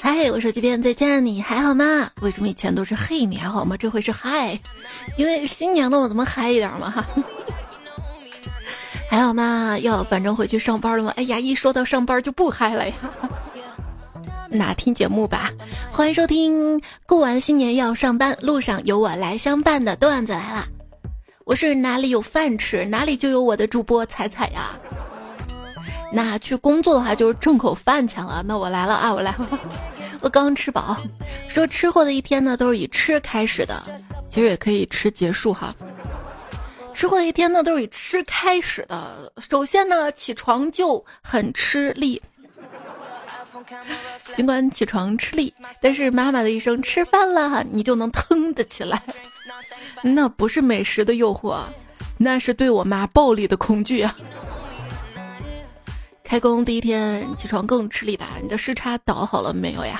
嗨，我手机边再见，你还好吗？为什么以前都是嘿，你还好吗？这回是嗨，因为新年了，我怎么嗨一点嘛哈？还好吗？要反正回去上班了吗？哎呀，一说到上班就不嗨了呀。那听节目吧，欢迎收听过完新年要上班，路上有我来相伴的段子来了。我是哪里有饭吃，哪里就有我的主播彩彩呀。那去工作的话就是挣口饭钱了。那我来了啊，我来了，我刚吃饱。说吃货的一天呢，都是以吃开始的，其实也可以吃结束哈。吃货的一天呢，都是以吃开始的。首先呢，起床就很吃力。尽管起床吃力，但是妈妈的一声“吃饭了”，你就能腾的起来。那不是美食的诱惑，那是对我妈暴力的恐惧啊！开工第一天起床更吃力吧？你的时差倒好了没有呀？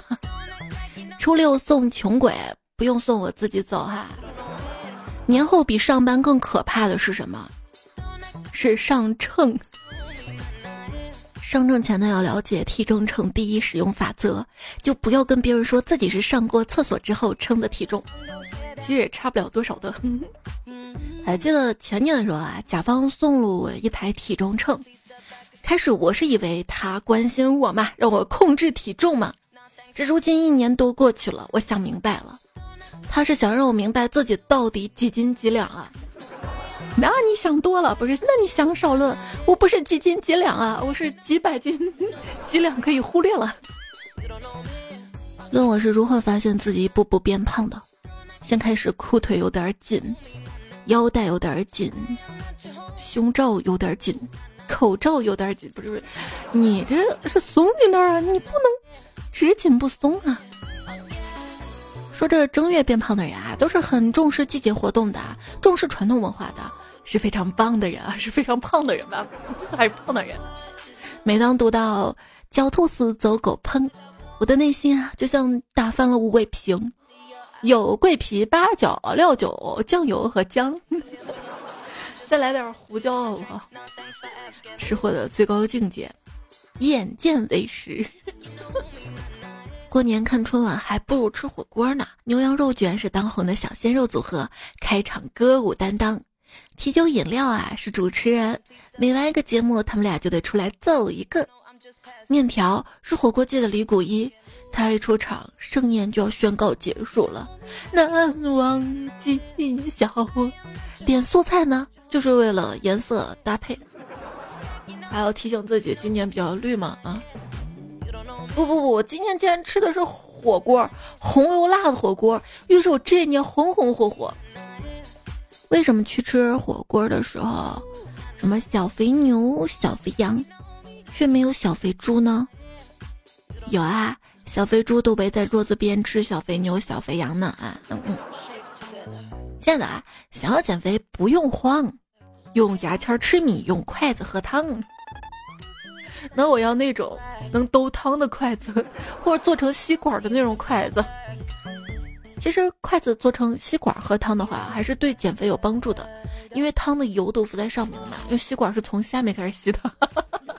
初六送穷鬼，不用送，我自己走哈。年后比上班更可怕的是什么？是上秤。上秤前呢，要了解体重秤第一使用法则，就不要跟别人说自己是上过厕所之后称的体重，其实也差不了多少的。还记得前年的时候啊，甲方送了我一台体重秤，开始我是以为他关心我嘛，让我控制体重嘛。这如今一年多过去了，我想明白了，他是想让我明白自己到底几斤几两啊。那你想多了，不是？那你想少了。我不是几斤几两啊，我是几百斤几两，可以忽略了。问我是如何发现自己一步步变胖的？先开始裤腿有点紧，腰带有点紧，胸罩有点紧，口罩有点紧，不是不是，你这是松紧点啊，你不能只紧不松啊。说这正月变胖的人啊，都是很重视季节活动的，重视传统文化的。是非常棒的人啊，是非常胖的人吧？还是胖的人？每当读到“狡兔死，走狗烹”，我的内心啊，就像打翻了五味瓶，有桂皮、八角、料酒、酱油和姜，再来点胡椒好不好？吃货的最高境界，眼见为实。过年看春晚还不如吃火锅呢。牛羊肉卷是当红的小鲜肉组合，开场歌舞担当。啤酒饮料啊是主持人，每完一个节目，他们俩就得出来揍一个。面条是火锅界的李谷一，他一出场，盛宴就要宣告结束了。难忘今宵。点素菜呢，就是为了颜色搭配，还要提醒自己今年比较绿嘛啊。不不不，我今天竟然吃的是火锅，红油辣的火锅，预示我这一年红红火火。为什么去吃火锅的时候，什么小肥牛、小肥羊，却没有小肥猪呢？有啊，小肥猪都围在桌子边吃小肥牛、小肥羊呢啊！嗯嗯。亲爱的啊，想要减肥不用慌，用牙签吃米，用筷子喝汤。那我要那种能兜汤的筷子，或者做成吸管的那种筷子。其实筷子做成吸管喝汤的话，还是对减肥有帮助的，因为汤的油都浮在上面的嘛。用吸管是从下面开始吸的。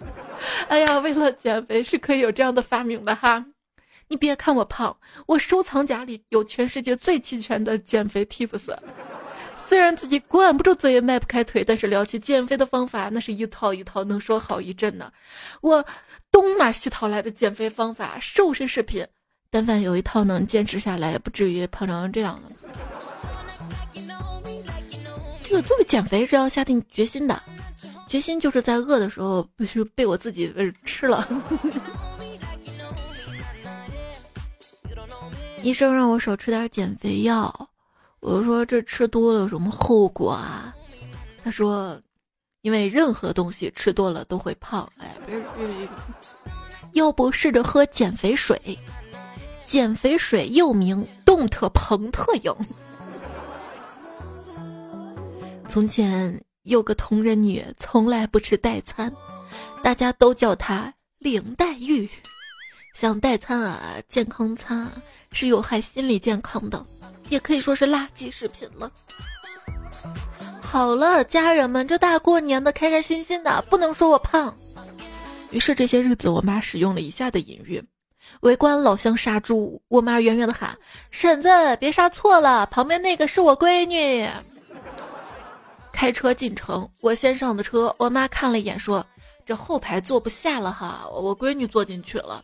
哎呀，为了减肥是可以有这样的发明的哈。你别看我胖，我收藏夹里有全世界最齐全的减肥 tips。虽然自己管不住嘴也，迈不开腿，但是聊起减肥的方法，那是一套一套，能说好一阵呢。我东马西讨来的减肥方法、瘦身视频。但凡有一套能坚持下来，也不至于胖成这样了。这个作为减肥是要下定决心的，决心就是在饿的时候，不是被我自己吃了。医生让我少吃点减肥药，我说这吃多了有什么后果啊？他说，因为任何东西吃多了都会胖。哎，不是，要不试着喝减肥水。减肥水又名动特彭特饮。从前有个同人女，从来不吃代餐，大家都叫她林黛玉。像代餐啊、健康餐啊是有害心理健康的，也可以说是垃圾食品了。好了，家人们，这大过年的，开开心心的，不能说我胖。于是这些日子，我妈使用了以下的隐喻：围观老乡杀猪，我妈远远的喊：“婶子，别杀错了，旁边那个是我闺女。”开车进城，我先上的车，我妈看了一眼说：“这后排坐不下了哈，我闺女坐进去了。”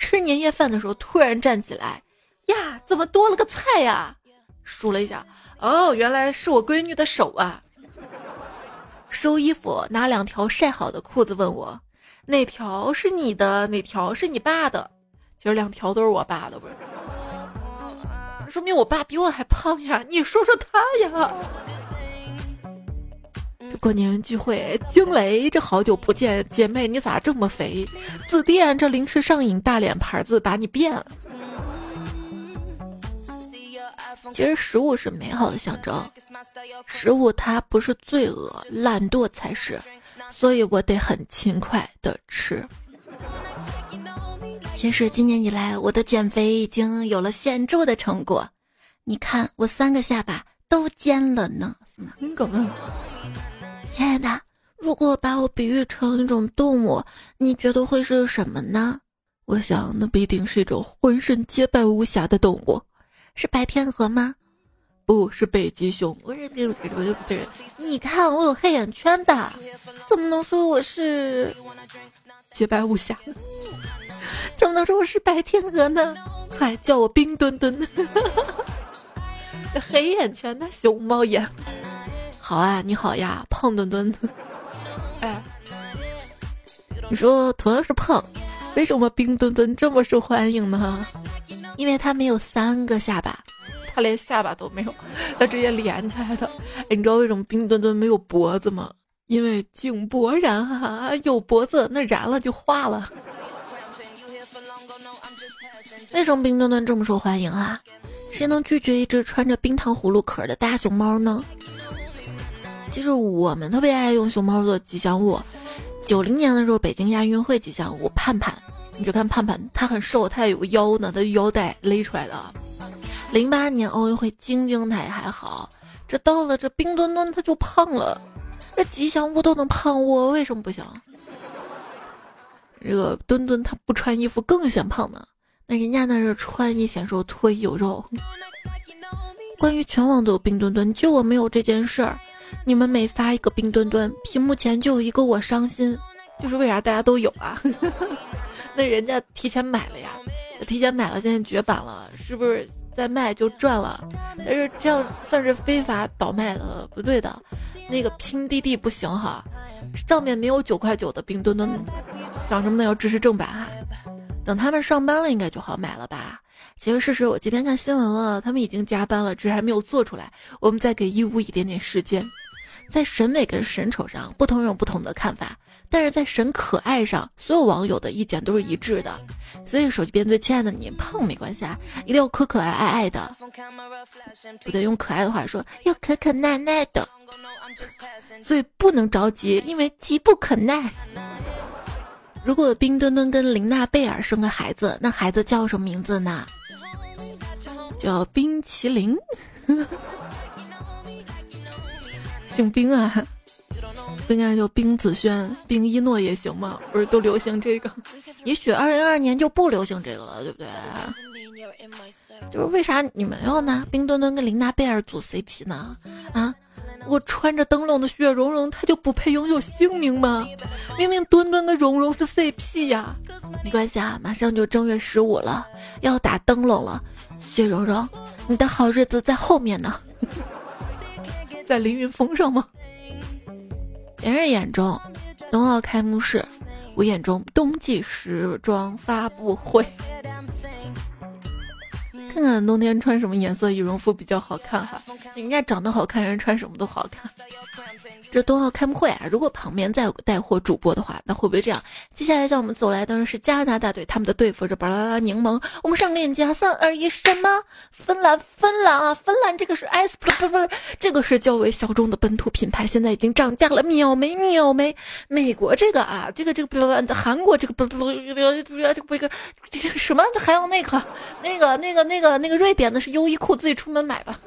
吃年夜饭的时候，突然站起来，呀，怎么多了个菜呀？数了一下，哦，原来是我闺女的手啊。收衣服，拿两条晒好的裤子问我，哪条是你的，哪条是你爸的？其实两条都是我爸的，不是？说明我爸比我还胖呀！你说说他呀。过年聚会，惊雷，这好久不见，姐妹你咋这么肥？紫电，这临时上瘾大脸盘子把你变了。其实食物是美好的象征，食物它不是罪恶，懒惰才是，所以我得很勤快的吃。其实今年以来，我的减肥已经有了显著的成果，你看我三个下巴都尖了呢。嗯，狗们，亲爱的，如果把我比喻成一种动物，你觉得会是什么呢？我想，那必定是一种浑身洁白无瑕的动物。是白天鹅吗？不是北极熊。我是别别别你看我有黑眼圈的，怎么能说我是洁白无瑕？怎么能说我是白天鹅呢？快叫我冰墩墩！黑眼圈，那熊猫眼。好啊，你好呀，胖墩墩。哎，你说同样是胖，为什么冰墩墩这么受欢迎呢？因为他没有三个下巴，他连下巴都没有，他直接连起来的。哎，你知道为什么冰墩墩没有脖子吗？因为井柏然啊，有脖子那燃了就化了。为什么冰墩墩这么受欢迎啊？谁能拒绝一只穿着冰糖葫芦壳的大熊猫呢？其实我们特别爱用熊猫做吉祥物。九零年的时候，北京亚运会吉祥物盼盼。你就看盼盼，他很瘦，他有个腰呢，他腰带勒出来的。零八年奥运会，晶晶他也还好，这到了这冰墩墩他就胖了。这吉祥物都能胖，我为什么不行？这个墩墩他不穿衣服更显胖呢。那人家那是穿衣显瘦，脱衣有肉。关于全网都有冰墩墩，就我没有这件事儿。你们每发一个冰墩墩，屏幕前就有一个我伤心，就是为啥大家都有啊？那人家提前买了呀，提前买了，现在绝版了，是不是再卖就赚了？但是这样算是非法倒卖的，不对的。那个拼滴滴不行哈，上面没有九块九的冰墩墩，想什么呢？要支持正版哈。等他们上班了，应该就好买了吧？其实事实，我今天看新闻了，他们已经加班了，只是还没有做出来。我们再给义乌一点点时间。在审美跟审丑上，不同人有不同的看法，但是在审可爱上，所有网友的意见都是一致的。所以手机边最亲爱的你，胖没关系啊，一定要可可爱爱爱的，不对，用可爱的话说，要可可耐耐的。所以不能着急，因为急不可耐。如果冰墩墩跟琳娜贝尔生个孩子，那孩子叫什么名字呢？叫冰淇淋。姓冰啊，不应该叫冰子轩、冰一诺也行吗？不是都流行这个？也许二零二二年就不流行这个了，对不对？就是为啥你们要拿冰墩墩跟琳娜贝尔组 CP 呢？啊，我穿着灯笼的雪融融，她就不配拥有姓名吗？明明墩墩跟蓉蓉是 CP 呀！没关系啊，马上就正月十五了，要打灯笼了，雪融融，你的好日子在后面呢。在凌云峰上吗？别人眼中冬奥开幕式，我眼中冬季时装发布会。看看冬天穿什么颜色羽绒服比较好看哈？人家长得好看，人穿什么都好看。这冬奥开幕会啊，如果旁边再有个带货主播的话，那会不会这样？接下来向我们走来的是加拿大队，他们的队服是巴拉拉柠檬。我们上链接，三二一，什么？芬兰，芬兰啊，芬兰这个是 S 不不不，这个是较为小众的本土品牌，现在已经涨价了。秒没秒没？美国这个啊，这个这个不韩国这个不不不这个不这个这个什么？还有那个那个那个那个那个瑞典的是优衣库，自己出门买吧。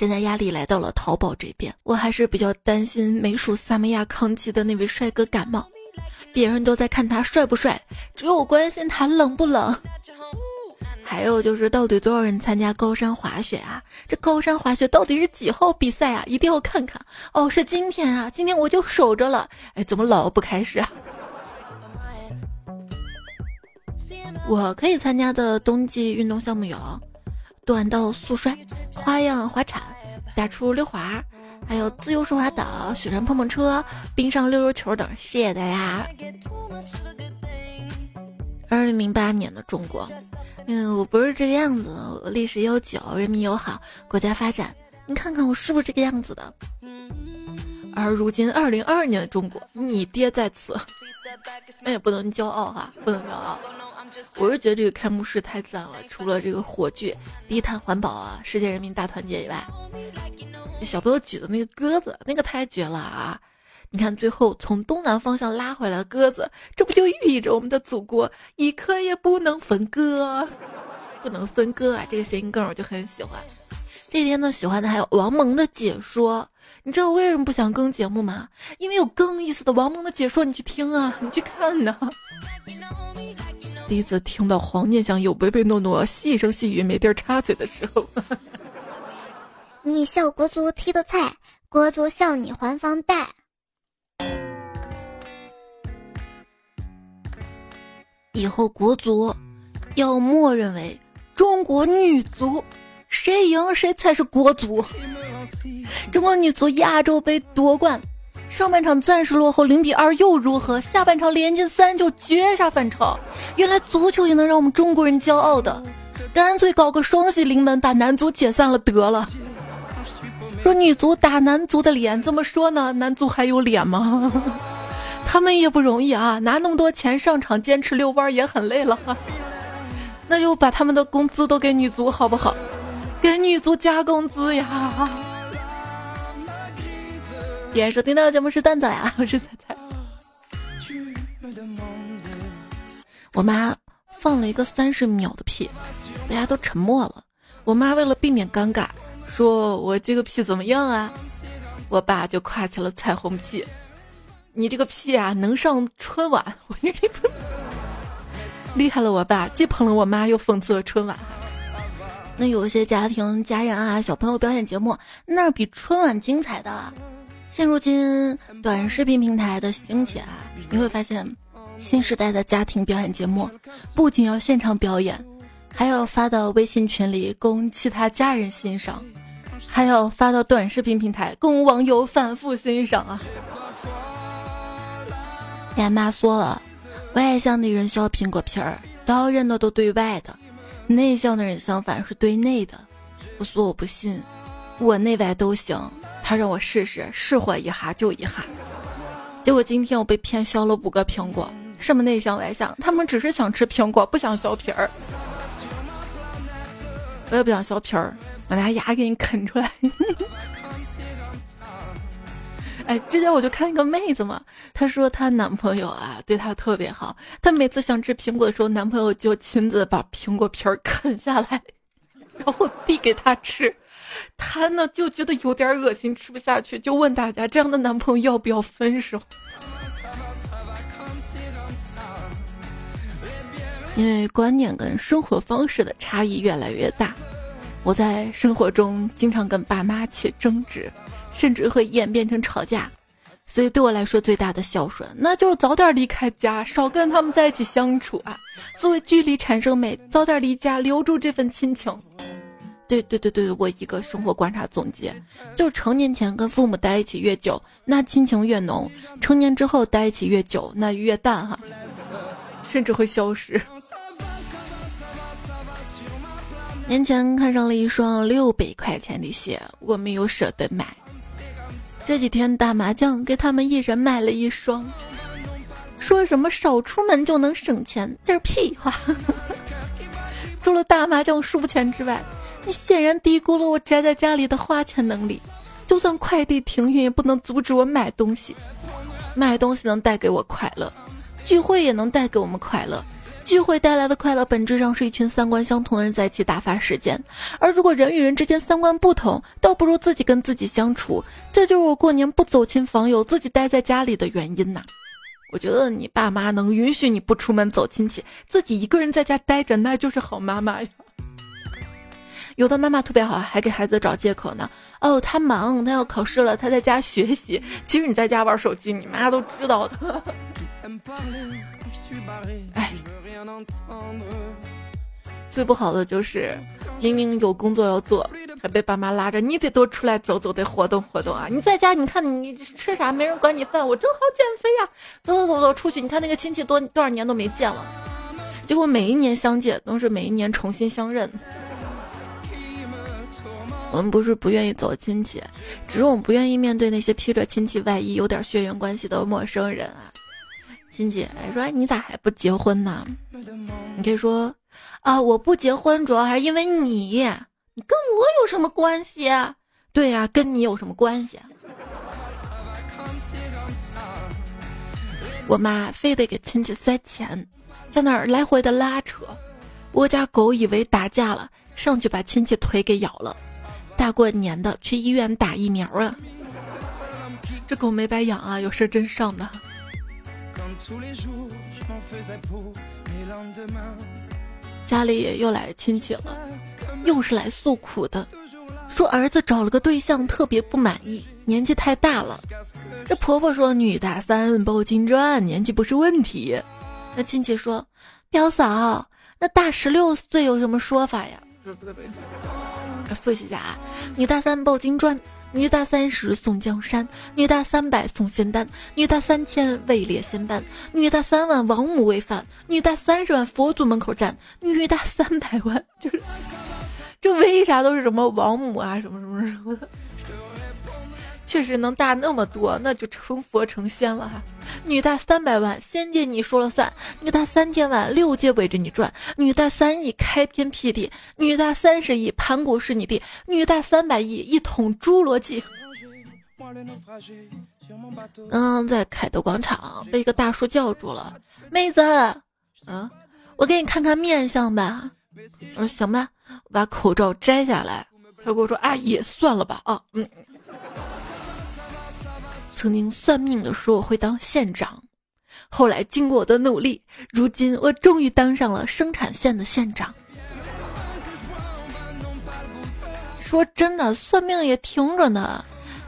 现在压力来到了淘宝这边，我还是比较担心美属萨摩亚康基的那位帅哥感冒。别人都在看他帅不帅，只有我关心他冷不冷。还有就是，到底多少人参加高山滑雪啊？这高山滑雪到底是几号比赛啊？一定要看看哦！是今天啊，今天我就守着了。哎，怎么老不开始啊？我可以参加的冬季运动项目有：短道速摔、花样滑铲、打出溜滑。还有自由式滑岛、雪山碰碰车、冰上溜溜球等，谢谢大家。二零零八年的中国，嗯，我不是这个样子，历史悠久，人民友好，国家发展。你看看我是不是这个样子的？而如今二零二二年的中国，你爹在此，那也不能骄傲哈，不能骄傲。我是觉得这个开幕式太赞了，除了这个火炬、低碳环保啊、世界人民大团结以外，小朋友举的那个鸽子，那个太绝了啊！你看最后从东南方向拉回来的鸽子，这不就寓意着我们的祖国一刻也不能分割，不能分割啊！这个谐音梗我就很喜欢。这天呢，喜欢的还有王蒙的解说。你知道为什么不想更节目吗？因为有更意思的王蒙的解说，你去听啊，你去看呢。第一次听到黄念想有唯唯诺诺、细声细语、没地儿插嘴的时候，你笑国足踢的菜，国足笑你还房贷。以后国足要默认为中国女足，谁赢谁才是国足。中国女足亚洲杯夺冠。上半场暂时落后零比二又如何？下半场连进三球绝杀反超。原来足球也能让我们中国人骄傲的，干脆搞个双喜临门，把男足解散了得了。说女足打男足的脸，怎么说呢？男足还有脸吗？他们也不容易啊，拿那么多钱上场，坚持遛弯也很累了。那就把他们的工资都给女足好不好？给女足加工资呀！依然收听到的节目是蛋仔呀，我是彩彩。我妈放了一个三十秒的屁，大家都沉默了。我妈为了避免尴尬，说我这个屁怎么样啊？我爸就夸起了彩虹屁，你这个屁啊能上春晚！我这 厉害了，我爸既捧了我妈，又讽刺了春晚。那有些家庭家人啊，小朋友表演节目，那比春晚精彩的。现如今短视频平台的兴起啊，你会发现，新时代的家庭表演节目不仅要现场表演，还要发到微信群里供其他家人欣赏，还要发到短视频平台供网友反复欣赏啊。俺妈说了，外向的人削苹果皮儿，刀刃的都对外的；内向的人相反是对内的。我说我不信，我内外都行。他让我试试，试火一哈就一哈，结果今天我被骗削了五个苹果。什么内向外向？他们只是想吃苹果，不想削皮儿。我也不想削皮儿，把那牙给你啃出来。哎，之前我就看一个妹子嘛，她说她男朋友啊对她特别好，她每次想吃苹果的时候，男朋友就亲自把苹果皮儿啃下来，然后递给她吃。他呢就觉得有点恶心，吃不下去，就问大家这样的男朋友要不要分手？因为观念跟生活方式的差异越来越大，我在生活中经常跟爸妈起争执，甚至会演变成吵架。所以对我来说，最大的孝顺，那就是早点离开家，少跟他们在一起相处啊。作为距离产生美，早点离家，留住这份亲情。对对对对，我一个生活观察总结，就成年前跟父母待一起越久，那亲情越浓；成年之后待一起越久，那越淡哈，甚至会消失。年前看上了一双六百块钱的鞋，我没有舍得买。这几天打麻将，给他们一人买了一双，说什么少出门就能省钱，这是屁话。除了打麻将输钱之外，你显然低估了我宅在家里的花钱能力，就算快递停运也不能阻止我买东西。买东西能带给我快乐，聚会也能带给我们快乐，聚会带来的快乐，本质上是一群三观相同的人在一起打发时间。而如果人与人之间三观不同，倒不如自己跟自己相处。这就是我过年不走亲访友，自己待在家里的原因呐。我觉得你爸妈能允许你不出门走亲戚，自己一个人在家待着，那就是好妈妈呀。有的妈妈特别好，还给孩子找借口呢。哦，他忙，他要考试了，他在家学习。其实你在家玩手机，你妈都知道的。哎，最不好的就是明明有工作要做，还被爸妈拉着，你得多出来走走，得活动活动啊！你在家，你看你吃啥，没人管你饭，我正好减肥呀！走走走走出去，你看那个亲戚多多少年都没见了，结果每一年相见都是每一年重新相认。我们不是不愿意走亲戚，只是我们不愿意面对那些披着亲戚外衣、有点血缘关系的陌生人啊。亲戚说：“你咋还不结婚呢？”你可以说：“啊，我不结婚主要还是因为你，你跟我有什么关系？”对呀，跟你有什么关系？我妈非得给亲戚塞钱，在那儿来回的拉扯。我家狗以为打架了，上去把亲戚腿给咬了。大过年的去医院打疫苗啊！这狗没白养啊，有事真上的。家里又来亲戚了，又是来诉苦的，说儿子找了个对象特别不满意，年纪太大了。这婆婆说女大三抱金砖，年纪不是问题。那亲戚说，表嫂，那大十六岁有什么说法呀？不对不对。复习一下啊！女大三抱金砖，女大三十送江山，女大三百送仙丹，女大三千位列仙班，女大三万王母喂饭，女大三十万佛祖门口站，女大三百万就是，这为啥都是什么王母啊什么什么什么的？确实能大那么多，那就成佛成仙了哈。女大三百万，仙界你说了算；女大三千万，六界围着你转；女大三亿，开天辟地；女大三十亿，盘古是你弟；女大三百亿，一统侏罗纪。刚刚在凯德广场被一个大叔叫住了，妹子，啊，我给你看看面相吧。我说行吧，我把口罩摘下来。他跟我说：“阿姨，算了吧，啊，嗯。”曾经算命的说我会当县长，后来经过我的努力，如今我终于当上了生产线的县长。说真的，算命也挺准的。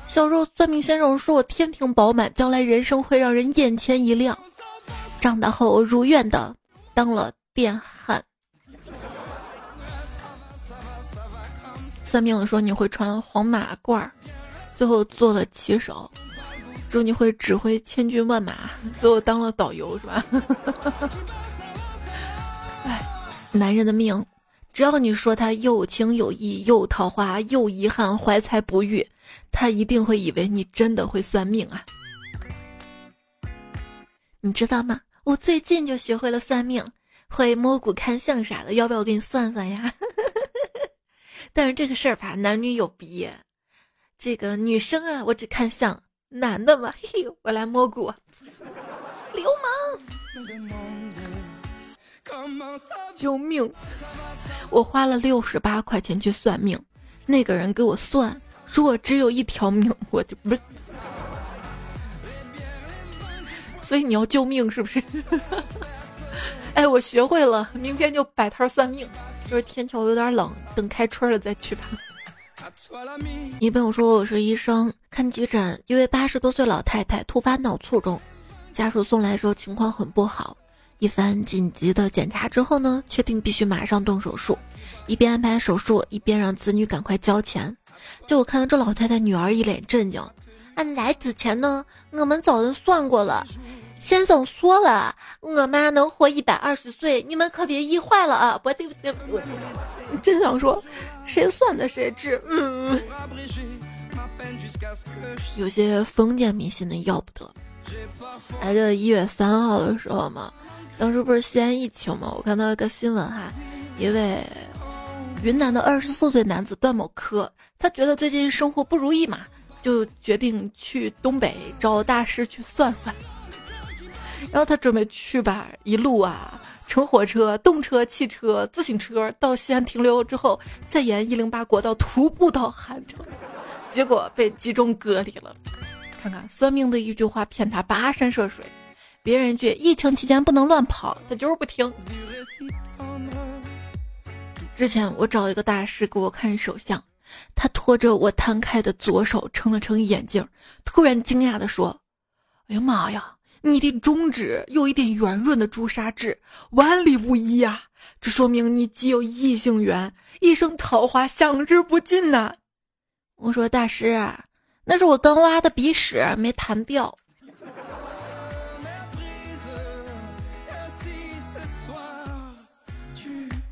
小时候算命先生说我天庭饱满，将来人生会让人眼前一亮。长大后我如愿的当了电焊。算命的说你会穿黄马褂，最后做了骑手。祝你会指挥千军万马，最后当了导游是吧？哎，男人的命，只要你说他有情有义、有桃花、有遗憾、怀才不遇，他一定会以为你真的会算命啊！你知道吗？我最近就学会了算命，会摸骨看相啥的，要不要我给你算算呀？但是这个事儿吧，男女有别，这个女生啊，我只看相。男的嘛，嘿，我来摸骨，流氓，救命！我花了六十八块钱去算命，那个人给我算，说我只有一条命，我就不是，所以你要救命是不是？哎，我学会了，明天就摆摊算命，就是天气有点冷，等开春了再去吧。一朋友说我是医生，看急诊，一位八十多岁老太太突发脑卒中，家属送来时候情况很不好。一番紧急的检查之后呢，确定必须马上动手术，一边安排手术，一边让子女赶快交钱。结果看到这老太太女儿一脸震惊，俺来之前呢，我们找人算过了。先生说了，我妈能活一百二十岁，你们可别医坏了啊！不对不对，我真想说，谁算的谁治。嗯，有些封建迷信的要不得。还记得一月三号的时候吗？当时不是西安疫情吗？我看到一个新闻哈，一位云南的二十四岁男子段某科，他觉得最近生活不如意嘛，就决定去东北找大师去算算。然后他准备去吧，一路啊，乘火车、动车、汽车、自行车到西安停留之后，再沿一零八国道徒步到汉城，结果被集中隔离了。看看算命的一句话骗他跋山涉水，别人一句疫情期间不能乱跑，他就是不听。之前我找一个大师给我看手相，他拖着我摊开的左手撑了撑眼镜，突然惊讶地说：“哎呀妈呀！”你的中指有一点圆润的朱砂痣，万里无一呀！这说明你既有异性缘，一生桃花享之不尽呐！我说大师，那是我刚挖的鼻屎没弹掉。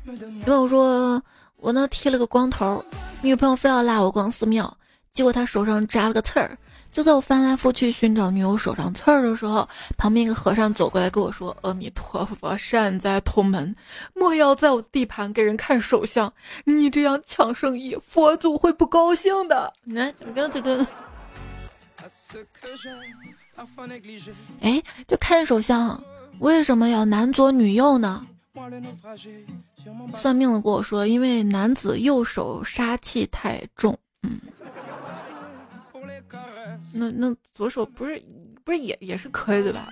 女朋友说，我呢剃了个光头，女朋友非要拉我逛寺庙，结果她手上扎了个刺儿。就在我翻来覆去寻找女友手上刺儿的时候，旁边一个和尚走过来跟我说：“阿弥陀佛，善哉同门，莫要在我地盘给人看手相，你这样抢生意，佛祖会不高兴的。”来，你看这个。哎，这看手相为什么要男左女右呢？算命的跟我说，因为男子右手杀气太重。嗯。那那左手不是不是也也是可以的吧？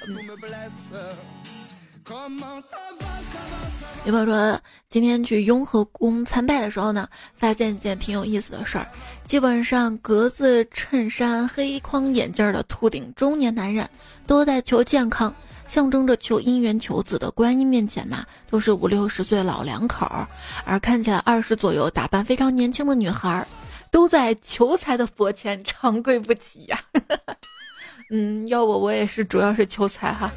有朋友说今天去雍和宫参拜的时候呢，发现一件挺有意思的事儿。基本上格子衬衫、黑框眼镜的秃顶中年男人，都在求健康，象征着求姻缘、求子的观音面前呐，都是五六十岁老两口儿，而看起来二十左右、打扮非常年轻的女孩儿。都在求财的佛前长跪不起呀，嗯，要我我也是，主要是求财哈。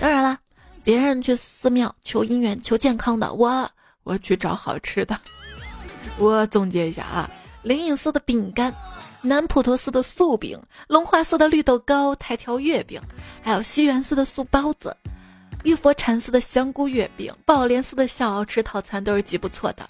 当然了，别人去寺庙求姻缘、求健康的，我我去找好吃的。我总结一下啊，灵隐寺的饼干，南普陀寺的素饼，龙华寺的绿豆糕、台条月饼，还有西园寺的素包子，玉佛禅寺的香菇月饼，宝莲寺的小吃套餐都是极不错的。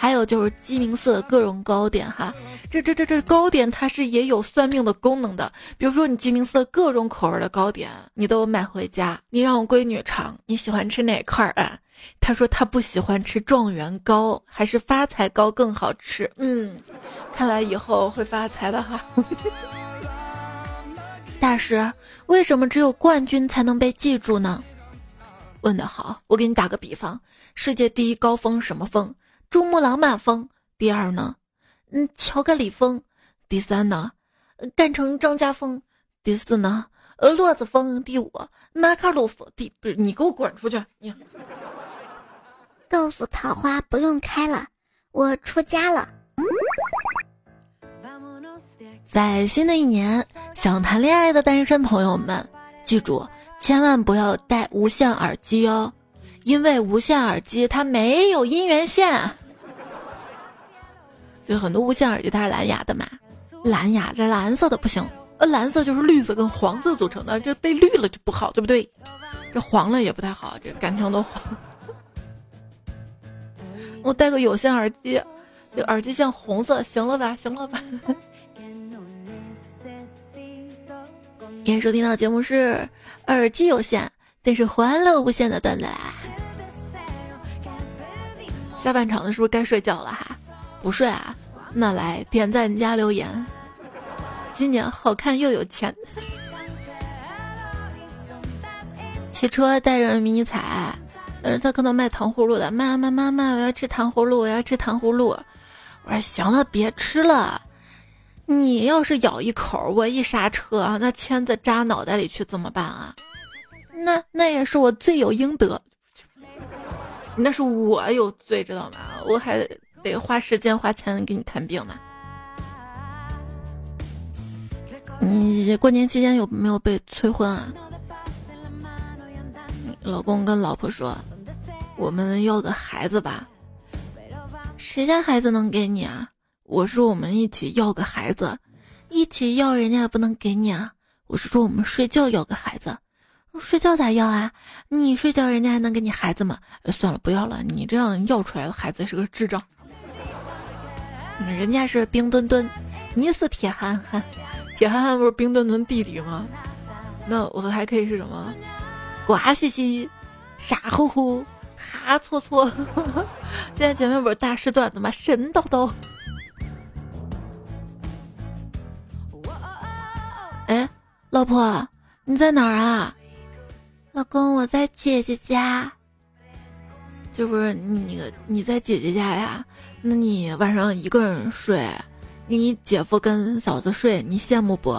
还有就是鸡鸣寺的各种糕点哈，这这这这糕点它是也有算命的功能的。比如说你鸡鸣寺各种口味的糕点，你都买回家，你让我闺女尝，你喜欢吃哪块儿啊？她说她不喜欢吃状元糕，还是发财糕更好吃。嗯，看来以后会发财的哈。大师，为什么只有冠军才能被记住呢？问得好，我给你打个比方，世界第一高峰什么峰？珠穆朗玛峰，第二呢，嗯，乔格里峰，第三呢，干城张家峰，第四呢，呃，洛子峰，第五，马卡鲁峰，第不是你给我滚出去！你告诉桃花不用开了，我出家了。在新的一年，想谈恋爱的单身朋友们，记住千万不要戴无线耳机哦，因为无线耳机它没有音源线。对，很多无线耳机它是蓝牙的嘛，蓝牙这蓝色的不行，呃，蓝色就是绿色跟黄色组成的，这被绿了就不好，对不对？这黄了也不太好，这感情都黄。我戴个有线耳机，这耳机线红色，行了吧？行了吧？今天收听到的节目是耳机有线，但是欢乐无限的段子啦。下半场的是不是该睡觉了哈？不睡啊？那来点赞加留言。今年好看又有钱。骑车带着迷彩，呃，他可能卖糖葫芦的。妈妈妈妈，我要吃糖葫芦，我要吃糖葫芦。我说行了，别吃了。你要是咬一口，我一刹车，那签子扎脑袋里去怎么办啊？那那也是我罪有应得。那是我有罪，知道吗？我还。得花时间花钱给你看病呢。你过年期间有没有被催婚啊？老公跟老婆说：“我们要个孩子吧。”谁家孩子能给你啊？我说我们一起要个孩子，一起要人家也不能给你啊。我是说我们睡觉要个孩子，睡觉咋要啊？你睡觉人家还能给你孩子吗？算了，不要了。你这样要出来的孩子是个智障。人家是冰墩墩，你是铁憨憨，铁憨憨不是冰墩墩弟弟吗？那我还可以是什么？瓜兮兮，傻乎乎，哈搓搓。现在前面不是大师段子吗？神叨叨。哎，老婆，你在哪儿啊？老公，我在姐姐家。这不是你个你在姐姐家呀？那你晚上一个人睡，你姐夫跟嫂子睡，你羡慕不？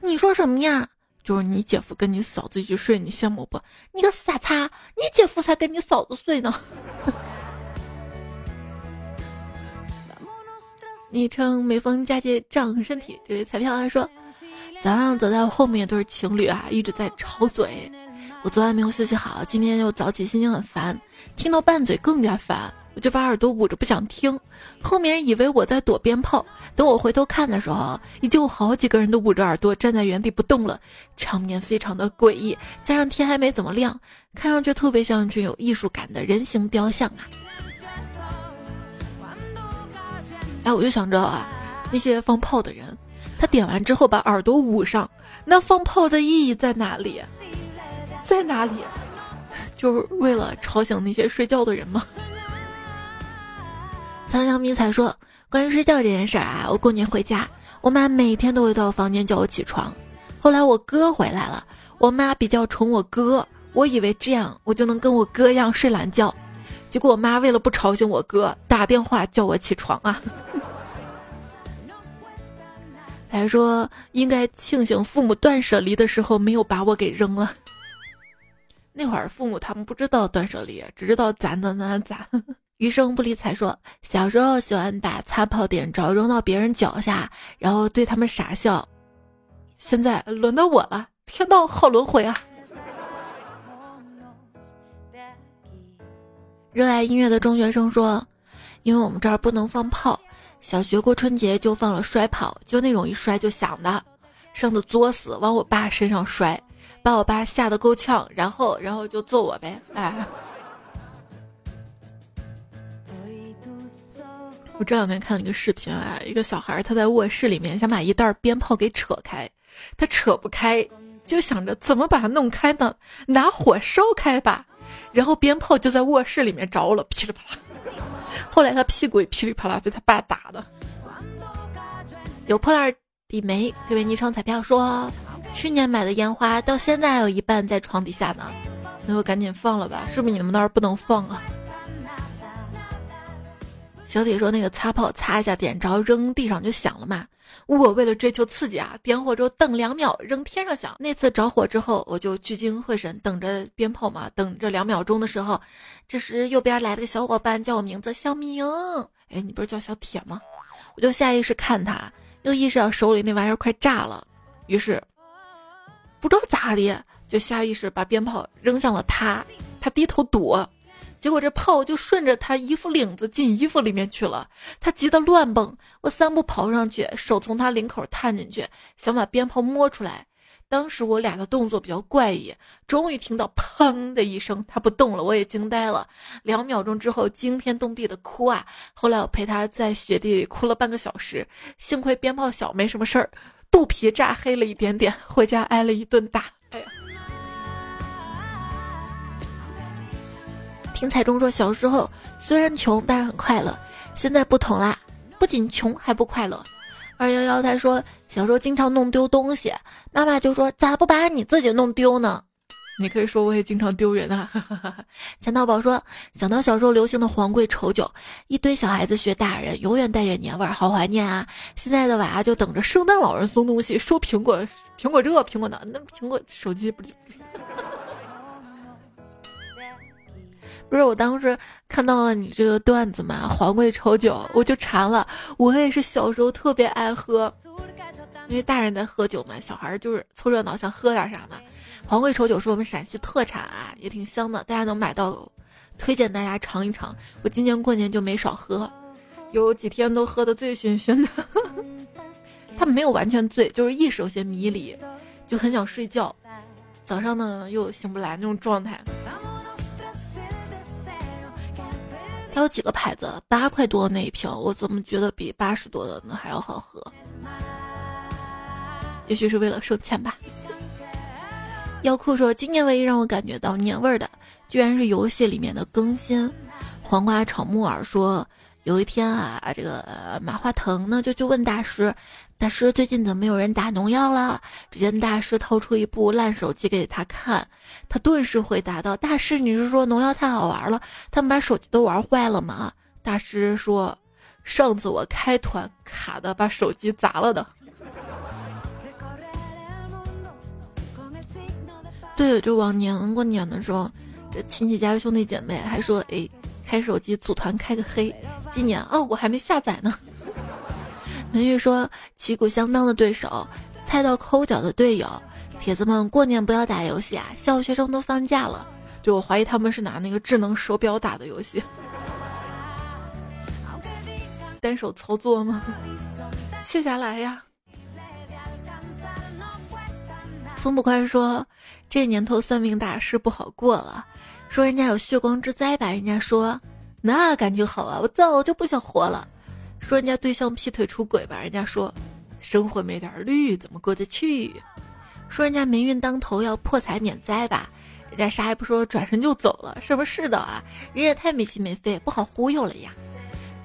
你说什么呀？就是你姐夫跟你嫂子一起睡，你羡慕不？你个傻叉！你姐夫才跟你嫂子睡呢。昵称每逢佳节长身体，这位彩票他说，早上走在后面一对情侣啊，一直在吵嘴。我昨晚没有休息好，今天又早起，心情很烦，听到拌嘴更加烦，我就把耳朵捂着不想听。后面以为我在躲鞭炮，等我回头看的时候，已经有好几个人都捂着耳朵站在原地不动了，场面非常的诡异。加上天还没怎么亮，看上去特别像一群有艺术感的人形雕像啊！哎，我就想着啊，那些放炮的人，他点完之后把耳朵捂上，那放炮的意义在哪里？在哪里？就是为了吵醒那些睡觉的人吗？苍香迷彩说：“关于睡觉这件事儿啊，我过年回家，我妈每天都会到房间叫我起床。后来我哥回来了，我妈比较宠我哥，我以为这样我就能跟我哥一样睡懒觉。结果我妈为了不吵醒我哥，打电话叫我起床啊。还说应该庆幸父母断舍离的时候没有把我给扔了。”那会儿父母他们不知道断舍离，只知道攒攒攒攒。余生不理睬说，小时候喜欢把擦炮点着扔到别人脚下，然后对他们傻笑。现在轮到我了，天道好轮回啊！热爱音乐的中学生说，因为我们这儿不能放炮，小学过春节就放了摔炮，就那种一摔就响的，上次作死往我爸身上摔。把我爸吓得够呛，然后，然后就揍我呗，哎。我这两天看了一个视频啊，一个小孩他在卧室里面想把一袋鞭炮给扯开，他扯不开，就想着怎么把它弄开呢？拿火烧开吧，然后鞭炮就在卧室里面着了，噼里啪啦。后来他屁股也噼里啪啦被他爸打的。有破烂底眉，这位昵称彩票说。去年买的烟花到现在还有一半在床底下呢，那就赶紧放了吧，是不是你们那儿不能放啊？小铁说那个擦炮擦一下点着扔地上就响了嘛。我为了追求刺激啊，点火之后等两秒扔天上响。那次着火之后，我就聚精会神等着鞭炮嘛，等着两秒钟的时候，这时右边来了个小伙伴叫我名字小明，哎，你不是叫小铁吗？我就下意识看他，又意识到手里那玩意儿快炸了，于是。不知道咋的，就下意识把鞭炮扔向了他，他低头躲，结果这炮就顺着他衣服领子进衣服里面去了，他急得乱蹦，我三步跑上去，手从他领口探进去，想把鞭炮摸出来。当时我俩的动作比较怪异，终于听到砰的一声，他不动了，我也惊呆了。两秒钟之后，惊天动地的哭啊！后来我陪他在雪地里哭了半个小时，幸亏鞭炮小，没什么事儿。肚皮炸黑了一点点，回家挨了一顿打。哎呀！听彩中说，小时候虽然穷，但是很快乐。现在不同啦，不仅穷还不快乐。二幺幺他说，小时候经常弄丢东西，妈妈就说：“咋不把你自己弄丢呢？”你可以说我也经常丢人啊！钱道宝说，想到小时候流行的黄桂丑酒，一堆小孩子学大人，永远带着年味儿，好怀念啊！现在的娃就等着圣诞老人送东西，说苹果，苹果这，苹果那，那苹果手机不就？不是，我当时看到了你这个段子嘛，黄桂丑酒，我就馋了。我也是小时候特别爱喝，因为大人在喝酒嘛，小孩就是凑热闹，想喝点啥嘛。黄桂稠酒是我们陕西特产啊，也挺香的，大家能买到，推荐大家尝一尝。我今年过年就没少喝，有几天都喝得醉醺醺的。他没有完全醉，就是意识有些迷离，就很想睡觉。早上呢又醒不来那种状态。它有几个牌子？八块多那一瓶，我怎么觉得比八十多的那还要好喝？也许是为了省钱吧。药库说，今年唯一让我感觉到年味儿的，居然是游戏里面的更新。黄瓜炒木耳说，有一天啊，这个马化腾呢就去问大师，大师最近怎么没有人打农药了？只见大师掏出一部烂手机给他看，他顿时回答道：“大师，你是说农药太好玩了，他们把手机都玩坏了吗？”大师说：“上次我开团卡的，把手机砸了的。”对，就往年过年的时候，这亲戚家的兄弟姐妹还说：“哎，开手机组团开个黑。”今年哦，我还没下载呢。文玉说：“旗鼓相当的对手，菜到抠脚的队友，铁子们过年不要打游戏啊！小学生都放假了，就我怀疑他们是拿那个智能手表打的游戏，单手操作吗？卸下来呀。”风不快说。这年头算命大师不好过了，说人家有血光之灾吧，人家说那感情好啊，我早就不想活了。说人家对象劈腿出轨吧，人家说生活没点绿怎么过得去？说人家霉运当头要破财免灾吧，人家啥也不说转身就走了，什么世道啊？人也太没心没肺，不好忽悠了呀。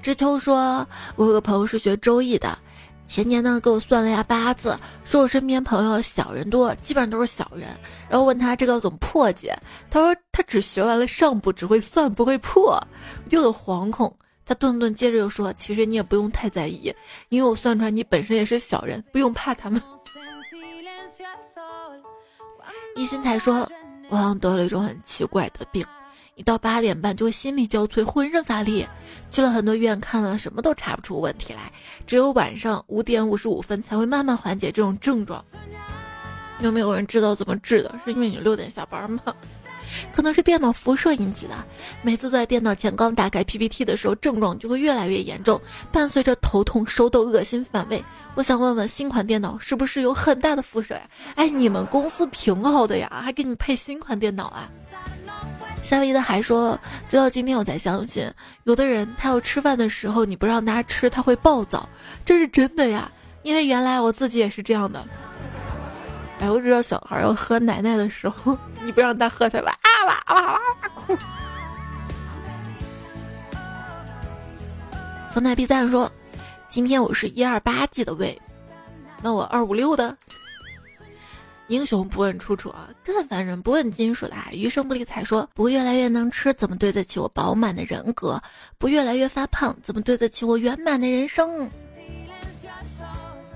知秋说，我有个朋友是学周易的。前年呢，给我算了一下八字，说我身边朋友小人多，基本上都是小人。然后问他这个怎么破解，他说他只学完了上部，只会算不会破，我就很惶恐。他顿顿接着又说，其实你也不用太在意，因为我算出来你本身也是小人，不用怕他们。一心才说，我好像得了一种很奇怪的病。一到八点半就会心力交瘁，浑身乏力。去了很多医院看了，什么都查不出问题来。只有晚上五点五十五分才会慢慢缓解这种症状。有没有人知道怎么治的？是因为你六点下班吗？可能是电脑辐射引起的。每次坐在电脑前刚打开 PPT 的时候，症状就会越来越严重，伴随着头痛、手抖、恶心、反胃。我想问问，新款电脑是不是有很大的辐射呀？哎，你们公司挺好的呀，还给你配新款电脑啊？夏威夷的还说，直到今天我才相信，有的人他要吃饭的时候，你不让他吃，他会暴躁，这是真的呀。因为原来我自己也是这样的。哎，我知道小孩要喝奶奶的时候，你不让他喝，他哇哇哇哇哭。冯奶 B 赞说，今天我是一二八 G 的胃，那我二五六的。英雄不问出处啊，更凡人不问金属的。余生不理睬说，不越来越能吃，怎么对得起我饱满的人格？不越来越发胖，怎么对得起我圆满的人生？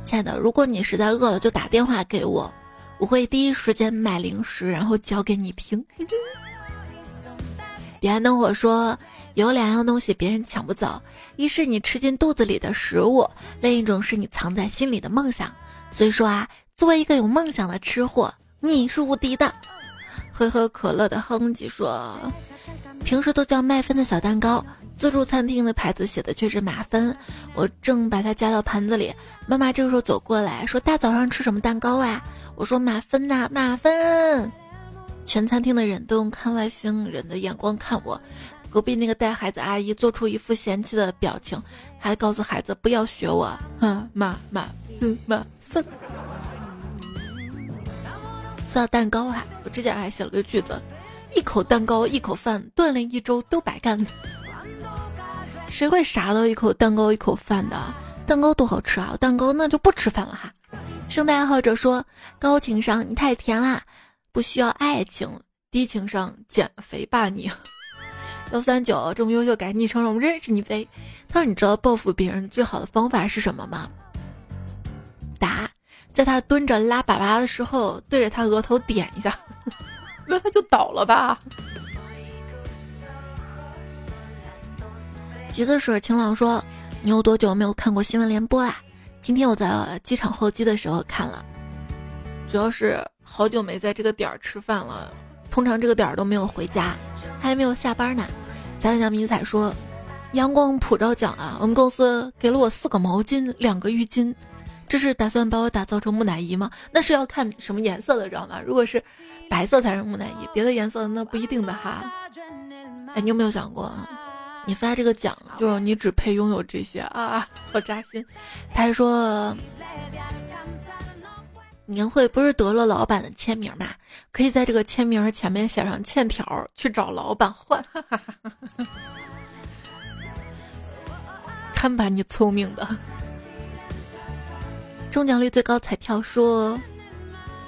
亲爱的，如果你实在饿了，就打电话给我，我会第一时间买零食，然后教给你听。彼岸灯火说，有两样东西别人抢不走，一是你吃进肚子里的食物，另一种是你藏在心里的梦想。所以说啊。作为一个有梦想的吃货，你是无敌的。喝喝可乐的哼唧说，平时都叫麦芬的小蛋糕，自助餐厅的牌子写的却是马芬。我正把它夹到盘子里，妈妈这个时候走过来说：“大早上吃什么蛋糕啊？”我说：“马芬呐，马芬。”全餐厅的人都用看外星人的眼光看我。隔壁那个带孩子阿姨做出一副嫌弃的表情，还告诉孩子不要学我。哼，马马马芬。说到蛋糕哈，我之前还写了个句子：一口蛋糕一口饭，锻炼一周都白干。谁会傻到一口蛋糕一口饭的？蛋糕多好吃啊！蛋糕那就不吃饭了哈。圣诞爱好者说：高情商你太甜啦，不需要爱情；低情商减肥吧你。幺三九这么优秀，改昵称让我们认识你呗。他说：你知道报复别人最好的方法是什么吗？在他蹲着拉粑粑的时候，对着他额头点一下，那他就倒了吧。橘子水晴朗说：“你有多久没有看过新闻联播啦？”今天我在机场候机的时候看了，主要是好久没在这个点儿吃饭了，通常这个点儿都没有回家，还没有下班呢。小小迷彩说：“阳光普照奖啊，我们公司给了我四个毛巾，两个浴巾。”这是打算把我打造成木乃伊吗？那是要看什么颜色的，知道吗？如果是白色才是木乃伊，别的颜色那不一定的哈。哎，你有没有想过，你发这个奖，就是你只配拥有这些啊？好扎心。他还说，年会不是得了老板的签名吗？可以在这个签名前面写上欠条，去找老板换。看把你聪明的！中奖率最高彩票说，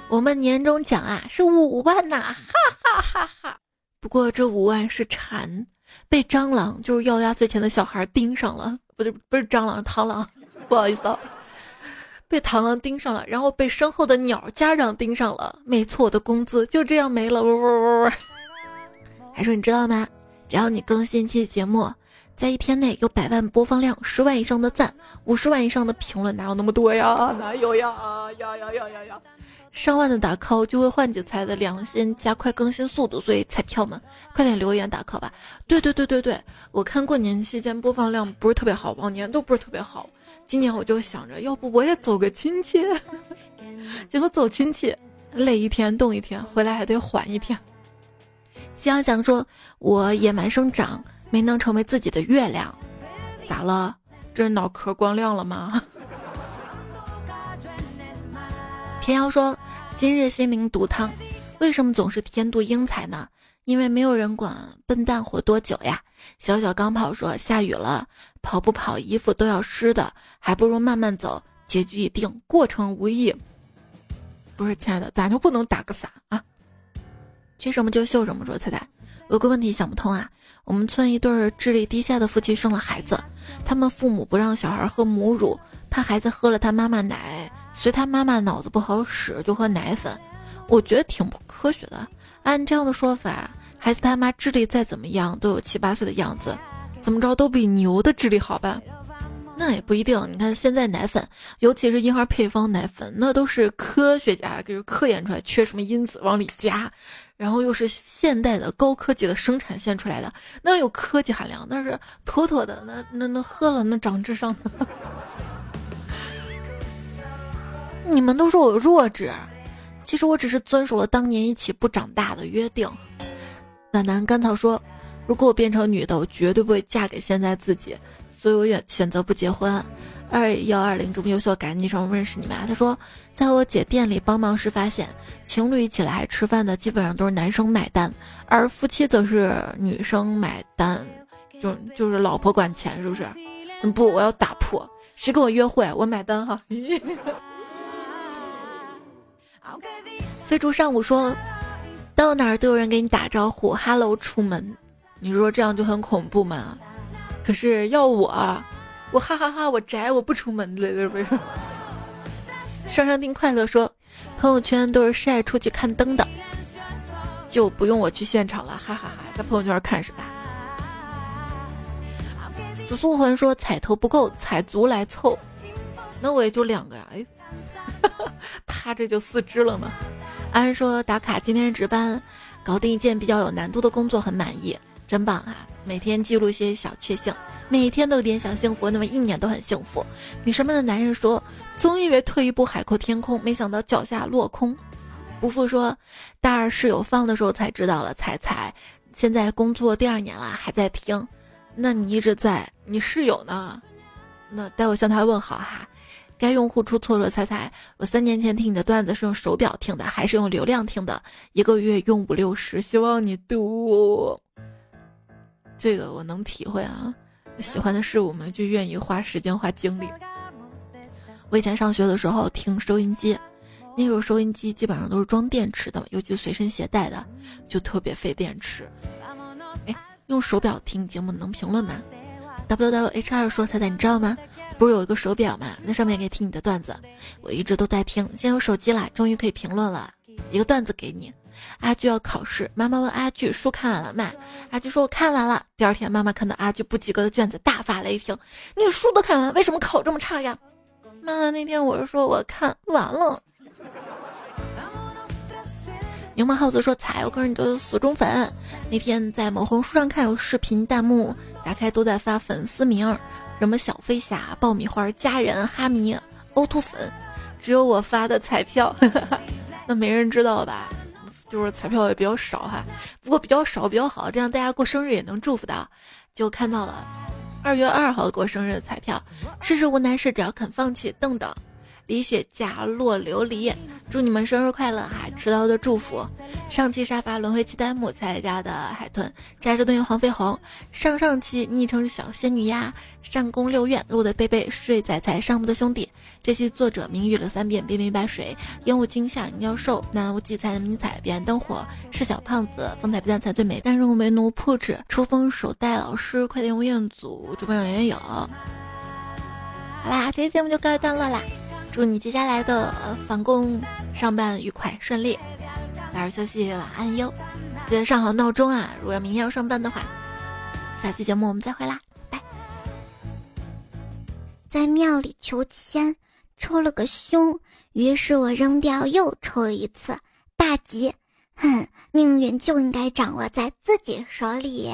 我们年终奖啊是五万呐，哈哈哈哈！不过这五万是蝉，被蟑螂就是要压岁钱的小孩盯上了，不对不是蟑螂，螳螂，不好意思啊。被螳螂盯上了，然后被身后的鸟家长盯上了。没错，我的工资就这样没了。呜呜呜呜。还说你知道吗？只要你更新期节目，在一天内有百万播放量、十万以上的赞、五十万以上的评论，哪有那么多呀？哪有呀？呀呀呀呀呀！上万的打 call 就会唤起财的良心，加快更新速度。所以彩票们，快点留言打 call 吧。对对对对对，我看过年期间播放量不是特别好，往年都不是特别好。今年我就想着，要不我也走个亲戚，结果走亲戚累一天动一天，回来还得缓一天。夕阳想说，我野蛮生长，没能成为自己的月亮，咋了？这是脑壳光亮了吗？天妖说，今日心灵毒汤，为什么总是天妒英才呢？因为没有人管笨蛋活多久呀。小小刚跑说：“下雨了，跑不跑衣服都要湿的，还不如慢慢走，结局已定，过程无益。”不是，亲爱的，咱就不能打个伞啊？缺什么就秀什么。说彩彩，有个问题想不通啊。我们村一对智力低下的夫妻生了孩子，他们父母不让小孩喝母乳，怕孩子喝了他妈妈奶，随他妈妈脑子不好使就喝奶粉。我觉得挺不科学的。按这样的说法。孩子他妈智力再怎么样都有七八岁的样子，怎么着都比牛的智力好吧？那也不一定。你看现在奶粉，尤其是婴儿配方奶粉，那都是科学家给科研出来，缺什么因子往里加，然后又是现代的高科技的生产线出来的，那有科技含量，那是妥妥的，那那那喝了那长智商。你们都说我弱智，其实我只是遵守了当年一起不长大的约定。暖男甘草说：“如果我变成女的，我绝对不会嫁给现在自己，所以我选选择不结婚。”二幺二零这么优秀，感谢你让我认识你们。他说，在我姐店里帮忙时发现，情侣一起来吃饭的基本上都是男生买单，而夫妻则是女生买单，就就是老婆管钱，是不是？不，我要打破，谁跟我约会，我买单哈。飞猪上午说。到哪儿都有人给你打招呼，Hello，出门，你说这样就很恐怖吗？可是要我，我哈哈哈，我宅，我不出门了，不是？上上丁快乐说，朋友圈都是晒出去看灯的，就不用我去现场了，哈哈哈，在朋友圈看是吧？紫苏魂说彩头不够，彩足来凑，那我也就两个呀，哎，啪，这就四只了嘛？安说打卡今天值班，搞定一件比较有难度的工作，很满意，真棒啊！每天记录一些小确幸，每天都有点小幸福，那么一年都很幸福。女生们的男人说，总以为退一步海阔天空，没想到脚下落空。不负说，大二室友放的时候才知道了，彩彩现在工作第二年了，还在听。那你一直在，你室友呢？那待会向他问好哈。该用户出错了，猜猜我三年前听你的段子是用手表听的，还是用流量听的？一个月用五六十，希望你读。这个我能体会啊，喜欢的事我们就愿意花时间花精力。我以前上学的时候听收音机，那时候收音机基本上都是装电池的，尤其随身携带的，就特别费电池。哎，用手表听节目能评论吗？W W H 二说猜猜你知道吗？不是有一个手表嘛？那上面可以听你的段子，我一直都在听。现在有手机了，终于可以评论了。一个段子给你：阿巨要考试，妈妈问阿巨书看完了没？阿巨说：“我看完了。”第二天，妈妈看到阿巨不及格的卷子，大发雷霆：“你书都看完，为什么考这么差呀？”妈妈那天我是说我看完了。柠檬耗子说：“彩，我可是你的死忠粉。那天在某红书上看有视频弹幕，打开都在发粉丝名。”什么小飞侠、爆米花、家人、哈迷、欧兔粉，只有我发的彩票，那没人知道吧？就是彩票也比较少哈，不过比较少比较好，这样大家过生日也能祝福到。就看到了二月二号过生日的彩票，世事无难事，只要肯放弃。等等，李雪佳、落琉璃，祝你们生日快乐哈！迟到的祝福。上期沙发轮回期弹幕才家的海豚扎着东西黄飞鸿，上上期昵称是小仙女呀，上宫六院路的贝贝睡仔仔上铺的兄弟，这期作者明语了三遍，别明白水烟雾惊吓妖兽南无祭彩迷彩彼岸灯火是小胖子风采不但才最美，但是为奴铺纸抽风手带老师快点吴彦祖主播有连友。好啦，这期节目就告一段落啦，祝你接下来的返工上班愉快顺利。早点休息，晚安哟！记得上好闹钟啊！如果要明天要上班的话，下期节目我们再会啦，拜。在庙里求签，抽了个凶，于是我扔掉又抽一次，大吉！哼，命运就应该掌握在自己手里。